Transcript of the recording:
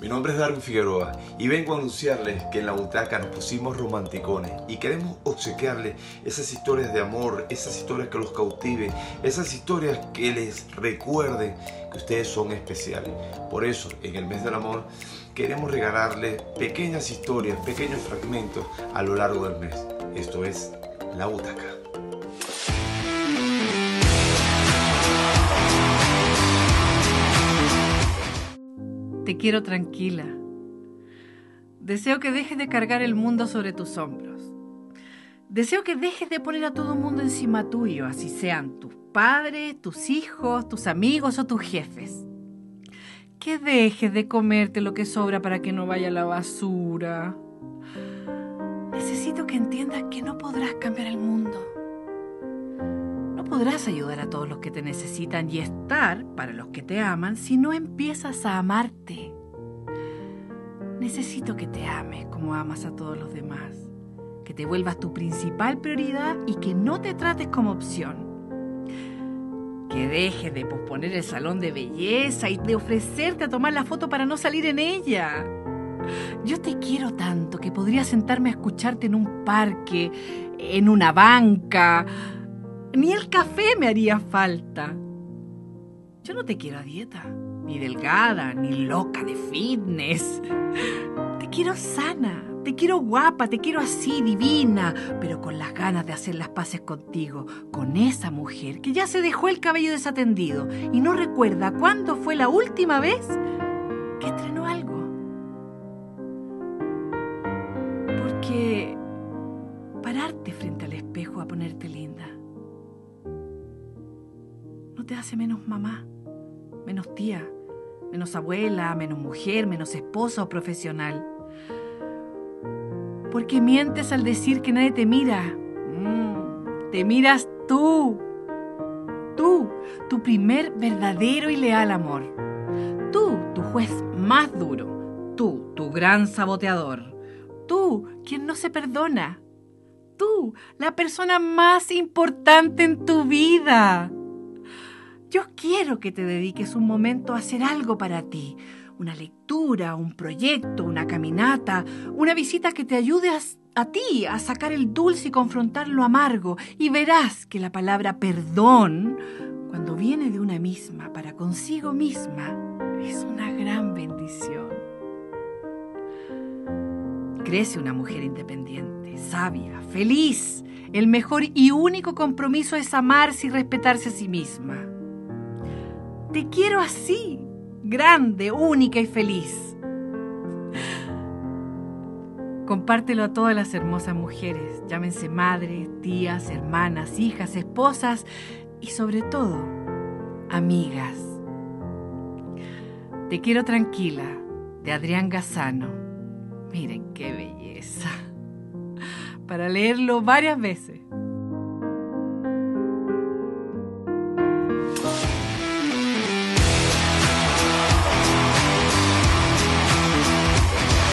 Mi nombre es Darwin Figueroa y vengo a anunciarles que en la butaca nos pusimos romanticones y queremos obsequiarles esas historias de amor, esas historias que los cautiven, esas historias que les recuerden que ustedes son especiales. Por eso, en el mes del amor, queremos regalarles pequeñas historias, pequeños fragmentos a lo largo del mes. Esto es la butaca. Te quiero tranquila. Deseo que dejes de cargar el mundo sobre tus hombros. Deseo que dejes de poner a todo el mundo encima tuyo, así sean tus padres, tus hijos, tus amigos o tus jefes. Que dejes de comerte lo que sobra para que no vaya a la basura. Necesito que entiendas que no podrás cambiar el mundo. Podrás ayudar a todos los que te necesitan y estar para los que te aman si no empiezas a amarte. Necesito que te ames como amas a todos los demás, que te vuelvas tu principal prioridad y que no te trates como opción. Que dejes de posponer el salón de belleza y de ofrecerte a tomar la foto para no salir en ella. Yo te quiero tanto que podría sentarme a escucharte en un parque, en una banca. Ni el café me haría falta. Yo no te quiero a dieta, ni delgada, ni loca de fitness. Te quiero sana, te quiero guapa, te quiero así, divina, pero con las ganas de hacer las paces contigo, con esa mujer que ya se dejó el cabello desatendido y no recuerda cuándo fue la última vez que estrenó algo. Porque pararte frente al espejo a ponerte linda te hace menos mamá, menos tía, menos abuela, menos mujer, menos esposa o profesional. Porque mientes al decir que nadie te mira. Mm, te miras tú. Tú, tu primer verdadero y leal amor. Tú, tu juez más duro. Tú, tu gran saboteador. Tú, quien no se perdona. Tú, la persona más importante en tu vida. Yo quiero que te dediques un momento a hacer algo para ti. Una lectura, un proyecto, una caminata, una visita que te ayude a, ti a sacar el dulce y confrontar lo amargo. Y verás que la palabra perdón, cuando viene de una misma para consigo misma, es una gran bendición. Crece una mujer independiente, sabia, feliz. El mejor y único compromiso es amarse y respetarse a sí misma. Te quiero así, grande, única y feliz. Compártelo a todas las hermosas mujeres, llámense madres, tías, hermanas, hijas, esposas y sobre todo, amigas. Te quiero tranquila, de Adrián Gazzano. Miren qué belleza. Para leerlo varias veces.